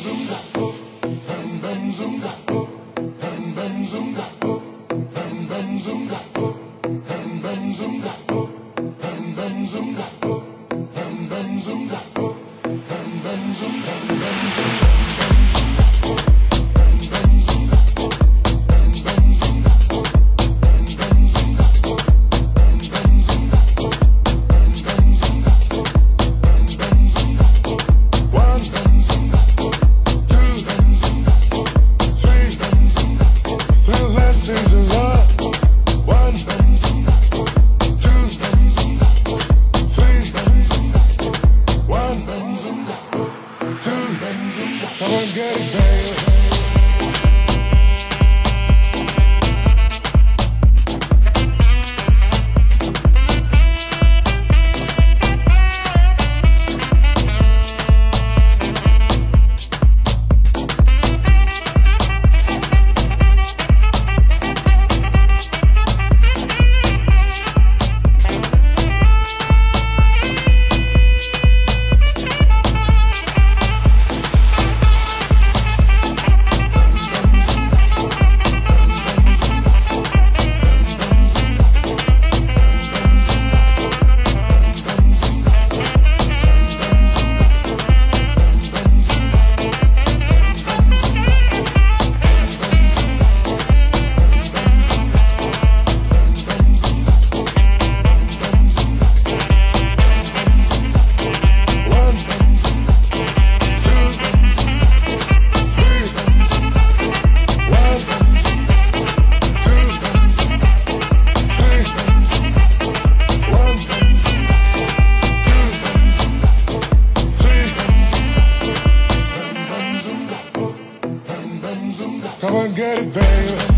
dũng cảm hầm hầm dũng cảm Come and get it, baby.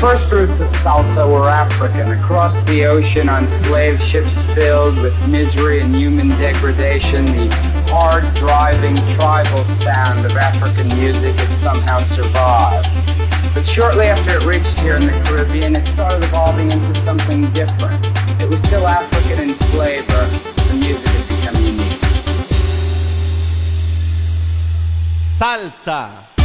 First roots of salsa were African, across the ocean on slave ships filled with misery and human degradation, the hard driving tribal sound of African music had somehow survived. But shortly after it reached here in the Caribbean, it started evolving into something different. It was still African in flavor, the music had become unique. Salsa.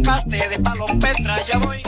empate de Palompetra, ya voy.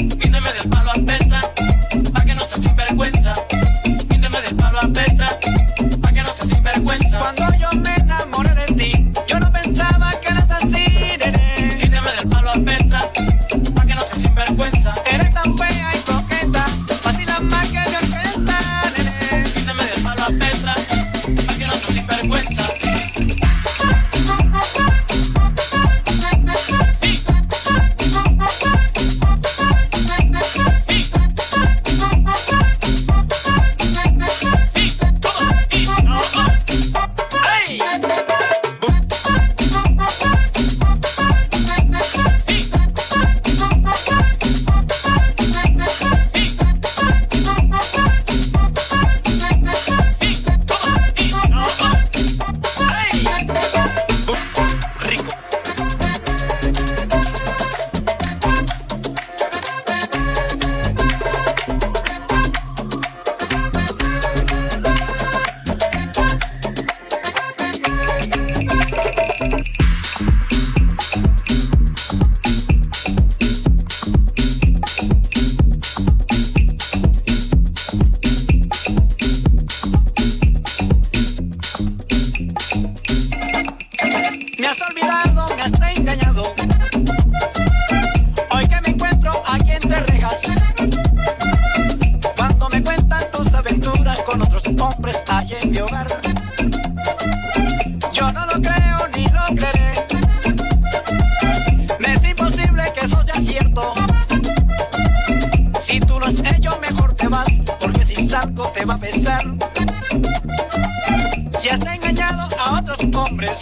que has engañado a otros hombres.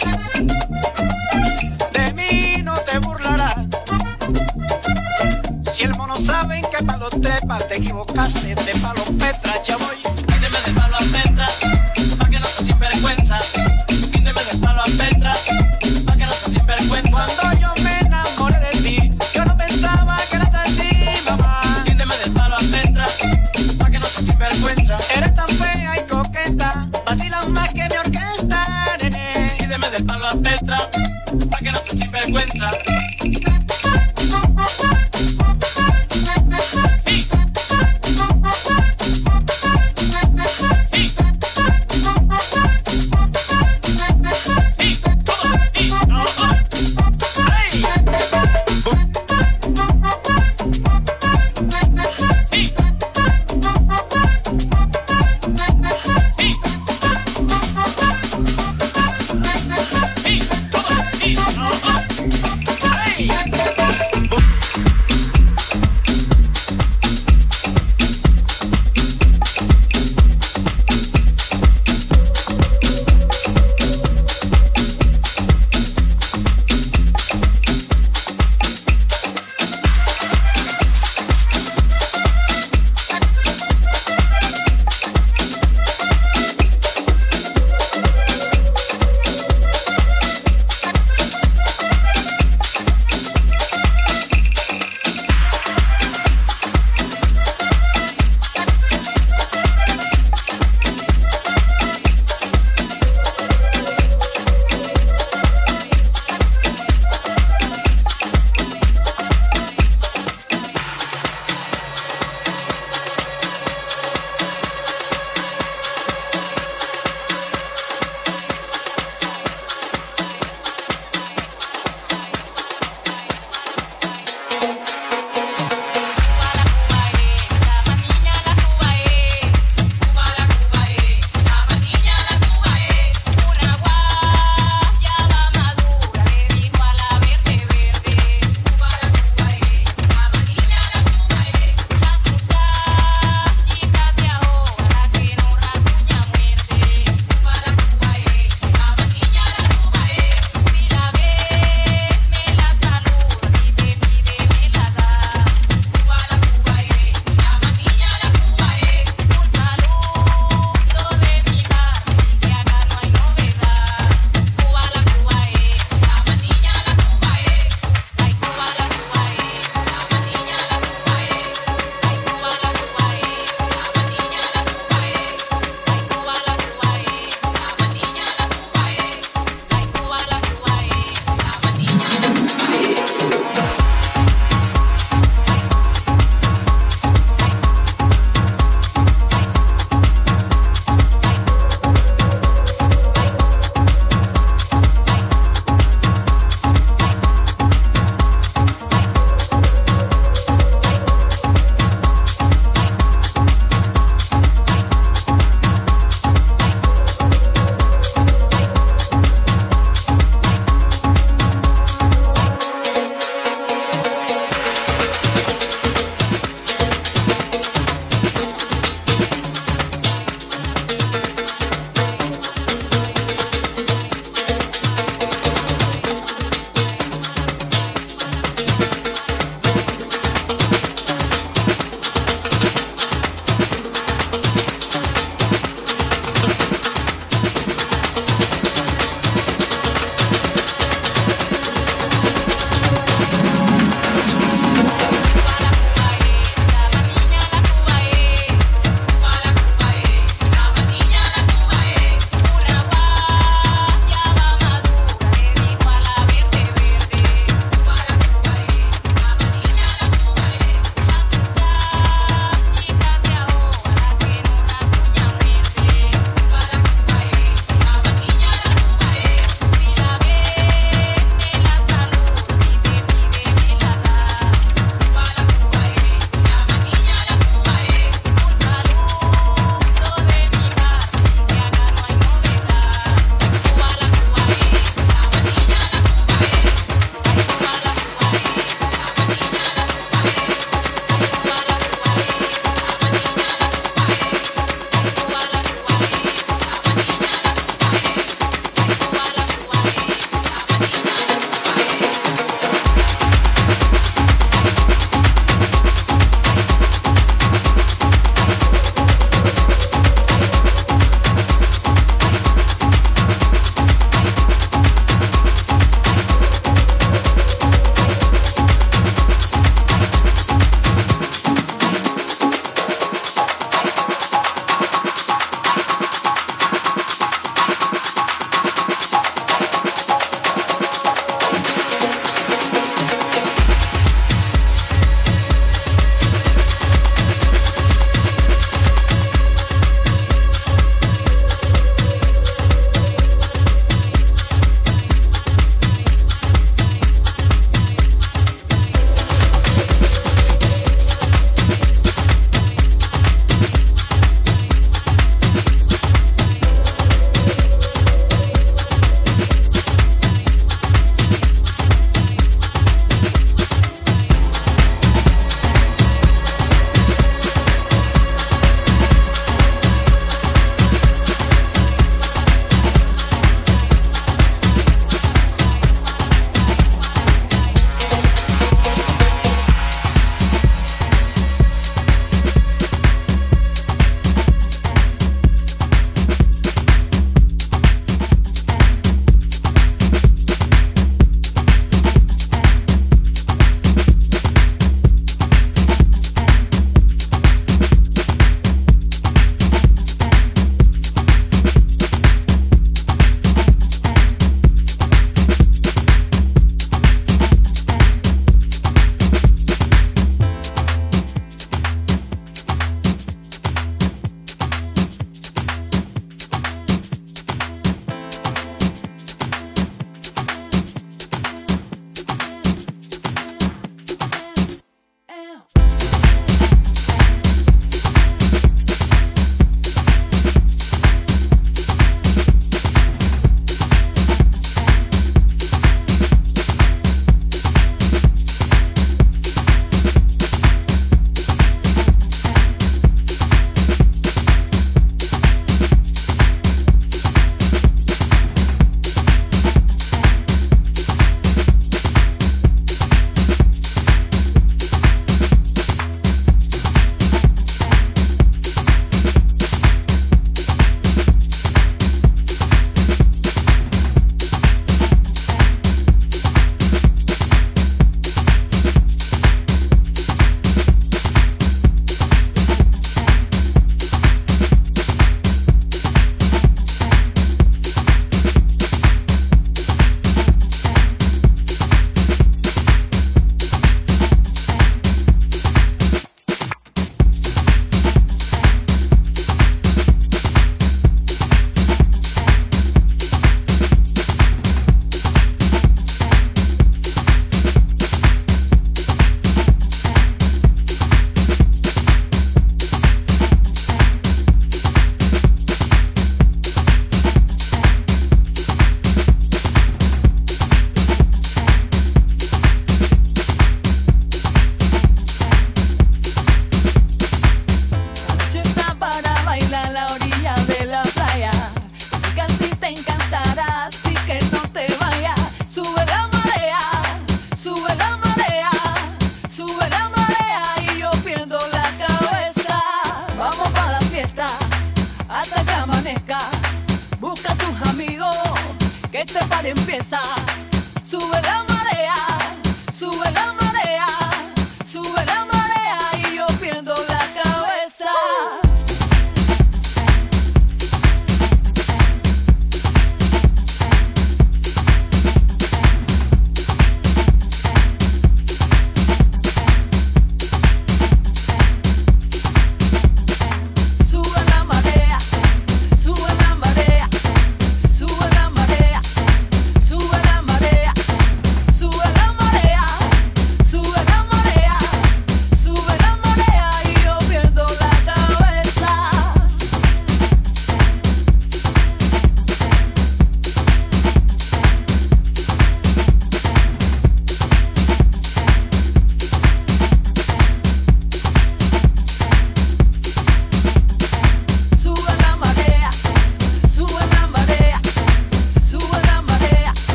De mí no te burlarás. Si el mono sabe que palo trepa, te equivocaste de palo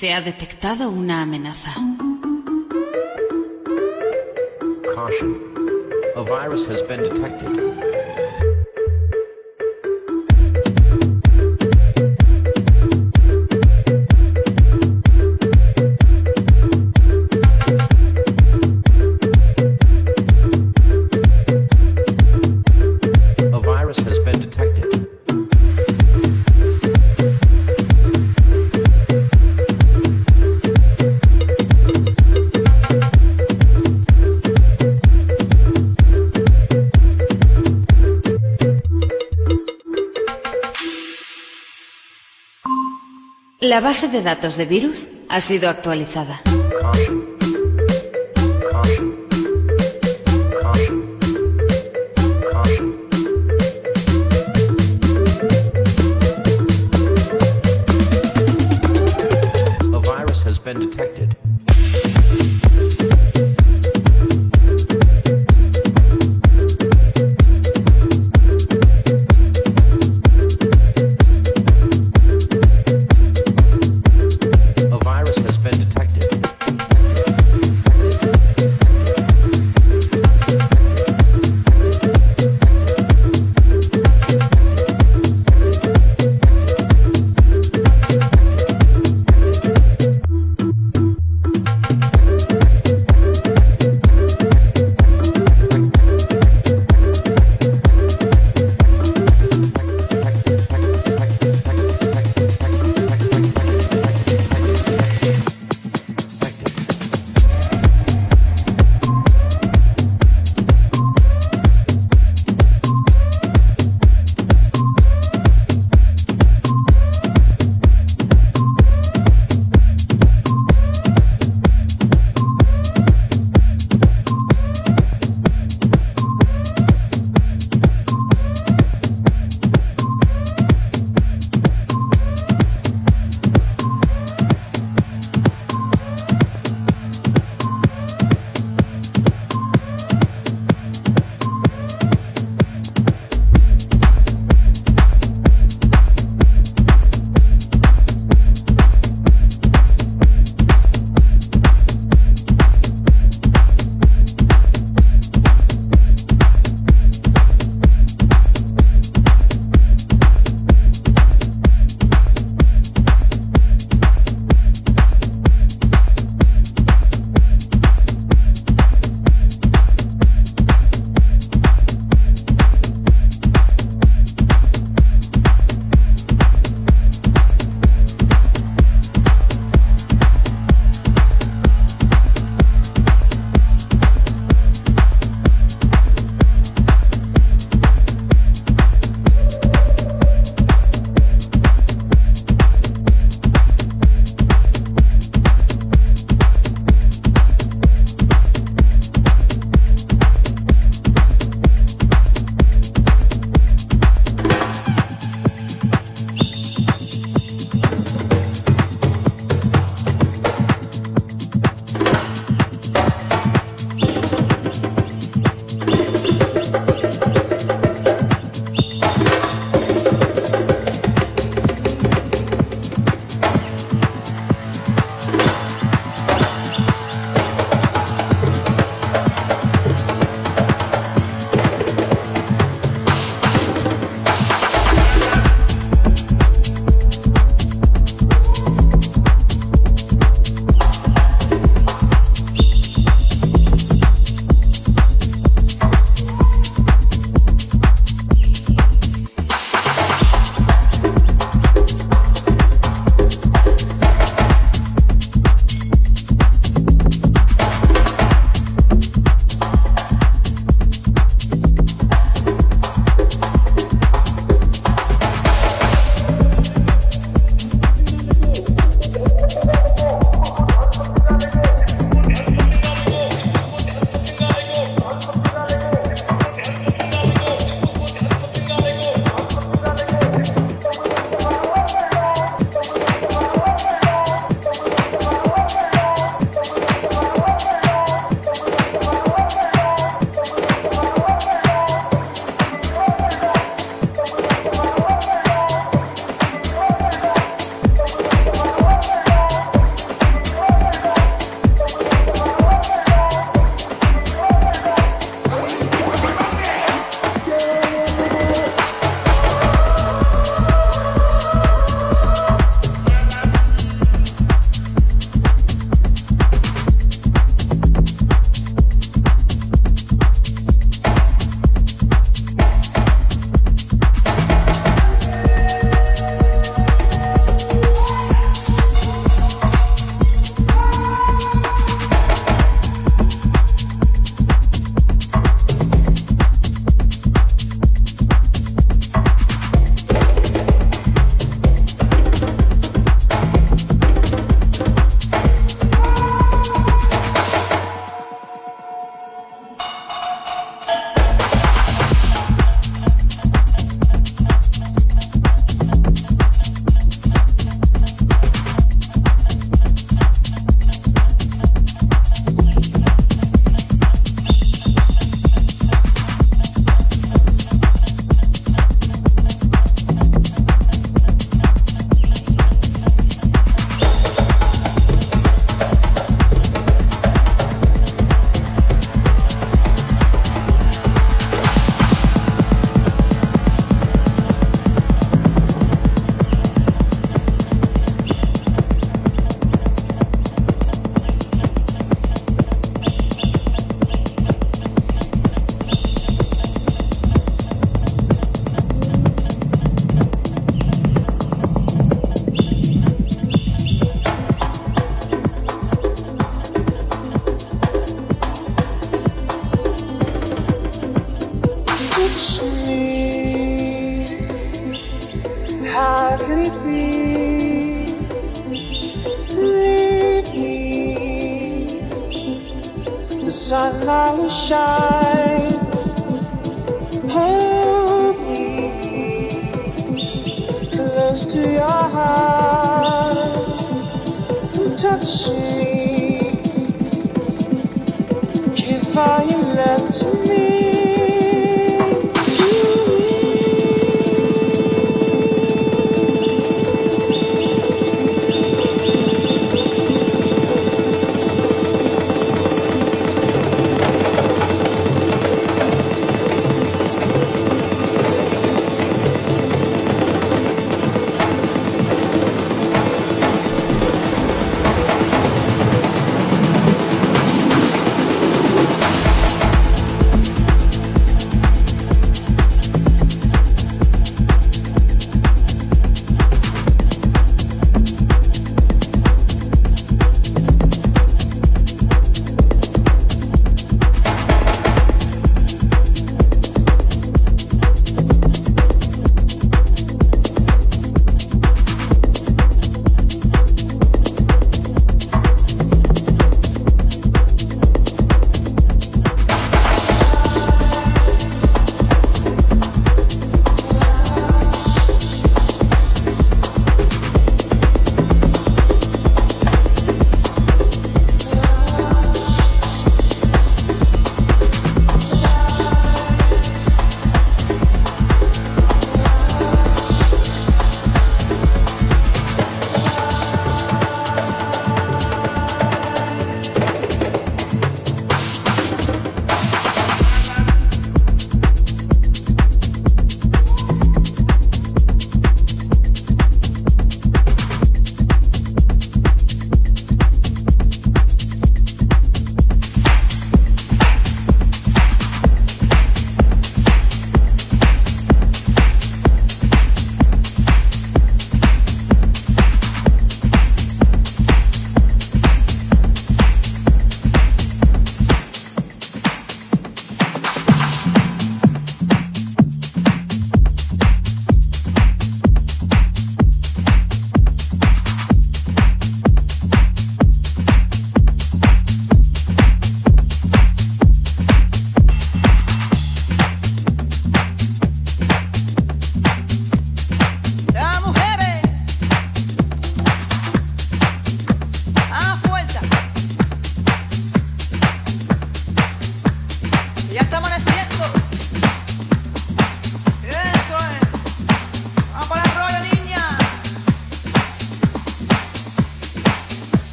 Se ha detectado una amenaza. Caution. A virus has been detected. La base de datos de virus ha sido actualizada.